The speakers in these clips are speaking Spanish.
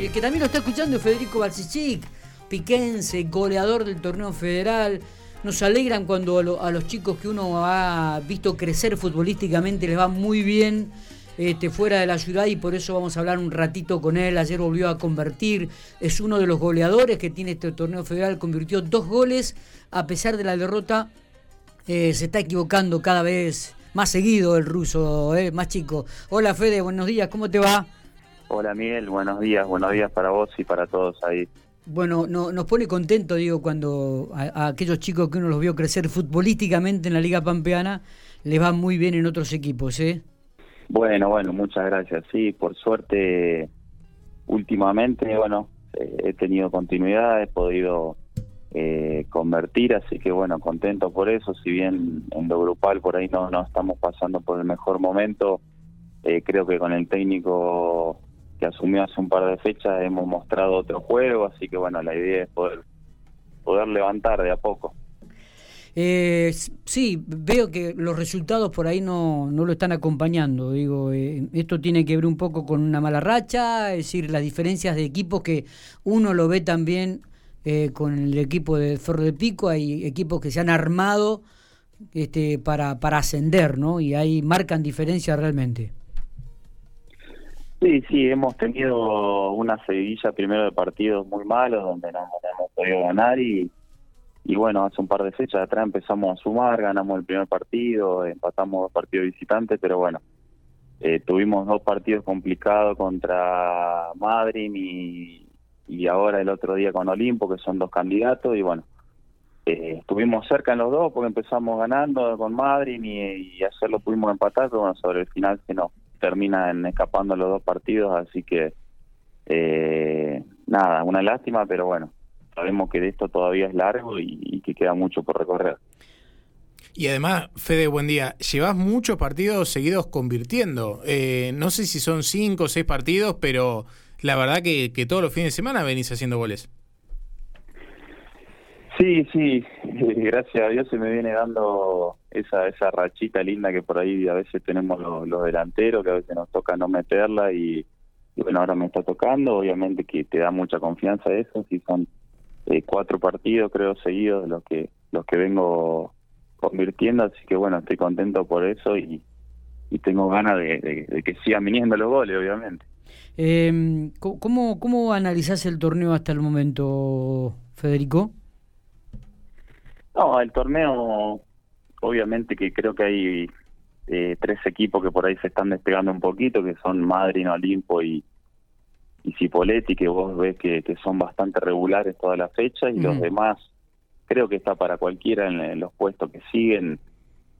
El que también lo está escuchando es Federico Balsichik, piquense, goleador del torneo federal. Nos alegran cuando a, los chicos que uno ha visto crecer futbolísticamente les va muy bien este, fuera de la ciudad y por eso vamos a hablar un ratito con él. Ayer volvió a convertir, es uno de los goleadores que tiene este torneo federal, convirtió dos goles a pesar de la derrota. Eh, se está equivocando cada vez más seguido el ruso, eh, más chico. Hola Fede, buenos días, ¿cómo te va? Hola Miguel, buenos días, buenos días para vos y para todos ahí. Bueno, no, nos pone contento, digo, cuando a, aquellos chicos que uno los vio crecer futbolísticamente en la Liga Pampeana, les va muy bien en otros equipos, ¿eh? Bueno, bueno, muchas gracias. Sí, por suerte, últimamente, bueno, eh, he tenido continuidad, he podido eh, convertir, así que bueno, contento por eso, si bien en lo grupal por ahí no, no estamos pasando por el mejor momento, eh, creo que con el técnico que asumió hace un par de fechas hemos mostrado otro juego, así que bueno, la idea es poder, poder levantar de a poco. Eh, sí, veo que los resultados por ahí no, no lo están acompañando. Digo, eh, esto tiene que ver un poco con una mala racha, es decir, las diferencias de equipos que uno lo ve también eh, con el equipo de Ferro de Pico, hay equipos que se han armado este, para, para ascender, ¿no? Y ahí marcan diferencias realmente. Sí, sí, hemos tenido una seguidilla primero de partidos muy malos donde no, hemos podido ganar y, y bueno, hace un par de fechas atrás empezamos a sumar, ganamos el primer partido, empatamos dos partidos visitantes, pero bueno, eh, tuvimos dos partidos complicados contra Madrid y, y ahora el otro día con Olimpo, que son dos candidatos, y bueno, eh, estuvimos cerca en los dos porque empezamos ganando con Madrid y, y ayer lo pudimos empatar, pero bueno, sobre el final que no terminan escapando los dos partidos, así que eh, nada, una lástima, pero bueno, sabemos que de esto todavía es largo y, que queda mucho por recorrer. Y además, Fede, buen día. Llevas muchos partidos seguidos convirtiendo. Eh, no sé si son cinco o seis partidos, pero la verdad que, que todos los fines de semana venís haciendo goles. Sí, sí, gracias a Dios se me viene dando esa esa rachita linda que por ahí a veces tenemos los, delanteros, que a veces nos toca no meterla y, bueno, ahora me está tocando, obviamente que te da mucha confianza eso, si son eh, cuatro partidos creo seguidos los que los que vengo convirtiendo, así que bueno, estoy contento por eso y, y tengo ganas de, de que sigan viniendo los goles, obviamente. Eh, ¿cómo, ¿Cómo analizás el torneo hasta el momento, Federico? No, el torneo, obviamente que creo que hay eh, tres equipos que por ahí se están despegando un poquito, que son Madrid, Olimpo y, y Cipoletti, que vos ves que, que son bastante regulares todas las fechas, y los mm. demás creo que está para cualquiera en los puestos que siguen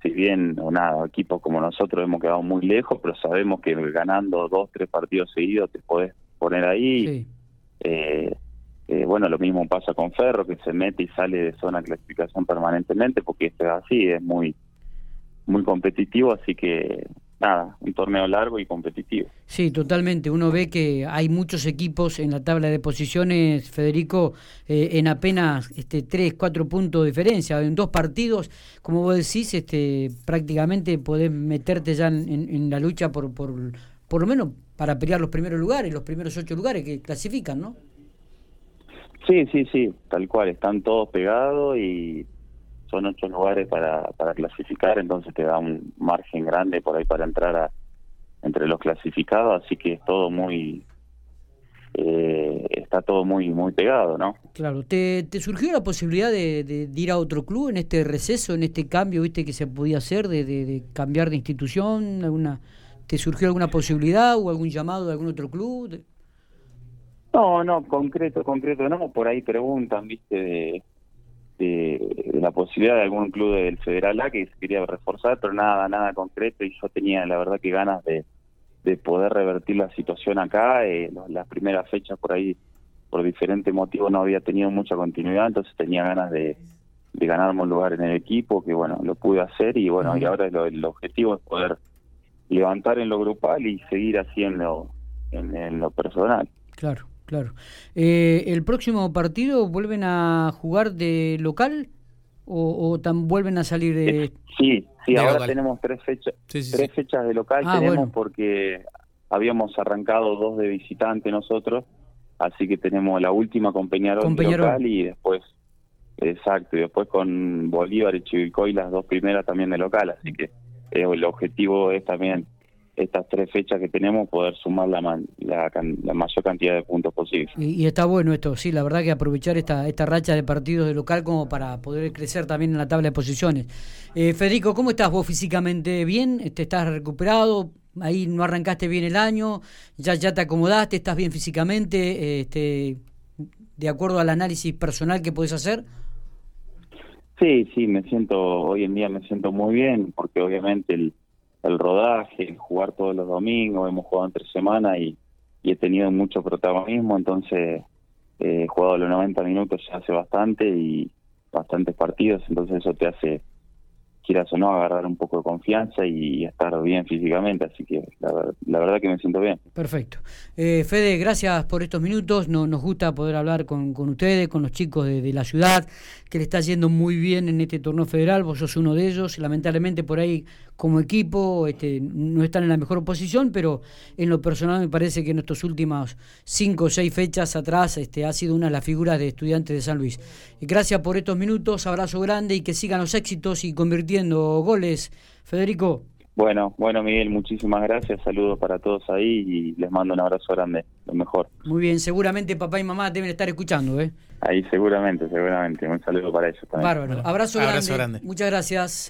si bien o nada, equipos como nosotros hemos quedado muy lejos, pero sabemos que ganando dos, tres partidos seguidos te podés poner ahí. Eh, eh, bueno, lo mismo pasa con Ferro, que se mete y sale de zona de clasificación permanentemente, porque esto es así, es muy, muy competitivo, así que nada, un torneo largo y competitivo. Sí, totalmente. Uno ve que hay muchos equipos en la tabla de posiciones, Federico, eh, en apenas este, tres, cuatro puntos de diferencia. En dos partidos, como vos decís, este, prácticamente podés meterte ya en, la lucha por, por, por lo menos para pelear los primeros lugares, los primeros ocho lugares que clasifican, ¿no? Sí, sí, sí, tal cual. Están todos pegados y son ocho lugares para, para clasificar, entonces te da un margen grande por ahí para entrar a, entre los clasificados, así que es todo muy eh, está todo muy muy pegado, ¿no? Claro, ¿te, te surgió la posibilidad de, de, ir a otro club en este receso, en este cambio, viste, que se podía hacer, de, de, cambiar de institución? alguna ¿Te surgió alguna posibilidad o algún llamado de algún otro club? No, no, concreto, concreto, no, por ahí preguntan, viste, de, de, la posibilidad de algún club del Federal A que se quería reforzar, pero nada, nada concreto y yo tenía la verdad que ganas de, de poder revertir la situación acá. Eh, las primeras fechas por ahí, por diferentes motivos, no había tenido mucha continuidad, entonces tenía ganas de, de ganarme un lugar en el equipo, que bueno, lo pude hacer y bueno, y ahora el objetivo es poder levantar en lo grupal y seguir haciendo en lo personal. Claro. Claro. Eh, ¿El próximo partido vuelven a jugar de local o, vuelven a salir de...? Sí, sí, ahora tenemos tres fechas, tres fechas de local ah, tenemos porque habíamos arrancado dos de visitante nosotros así que tenemos la última con Peñarol, Con Peñarol. local y después, exacto, y después con Bolívar y Chivilcoy las dos primeras también de local, así que eh, el objetivo es también estas tres fechas que tenemos poder sumar la, mayor cantidad de puntos posible. Y, y está bueno esto, sí, la verdad que aprovechar esta, esta racha de partidos de local como para poder crecer también en la tabla de posiciones. Eh, Federico, ¿cómo estás vos físicamente? ¿Bien? ¿Te estás recuperado? Ahí no arrancaste bien el año, ya, ya te acomodaste, estás bien físicamente, este, de acuerdo al análisis personal que podés hacer. Sí, sí, me siento, hoy en día me siento muy bien, porque obviamente el, el rodaje, el jugar todos los domingos, hemos jugado entre semana y, y he tenido mucho protagonismo, entonces eh, he jugado los 90 minutos ya hace bastante y bastantes partidos, entonces eso te hace, quieras o no, agarrar un poco de confianza y estar bien físicamente, así que la, la verdad que me siento bien. Perfecto. Eh, Fede, gracias por estos minutos. No, nos gusta poder hablar con, ustedes, con los chicos de, de la ciudad, que le está yendo muy bien en este torneo federal. Vos sos uno de ellos. Lamentablemente por ahí como equipo este, no están en la mejor posición, pero en lo personal me parece que en estos últimos cinco o seis fechas atrás este, ha sido una de las figuras de estudiantes de San Luis. Gracias por estos minutos, abrazo grande y que sigan los éxitos y convirtiendo goles. Federico. Bueno, bueno Miguel, muchísimas gracias, saludos para todos ahí y les mando un abrazo grande, lo mejor. Muy bien, seguramente papá y mamá deben estar escuchando, ¿eh? Ahí seguramente, seguramente. Un saludo para ellos también. Bárbaro. Abrazo, Abrazo grande. grande. Muchas gracias.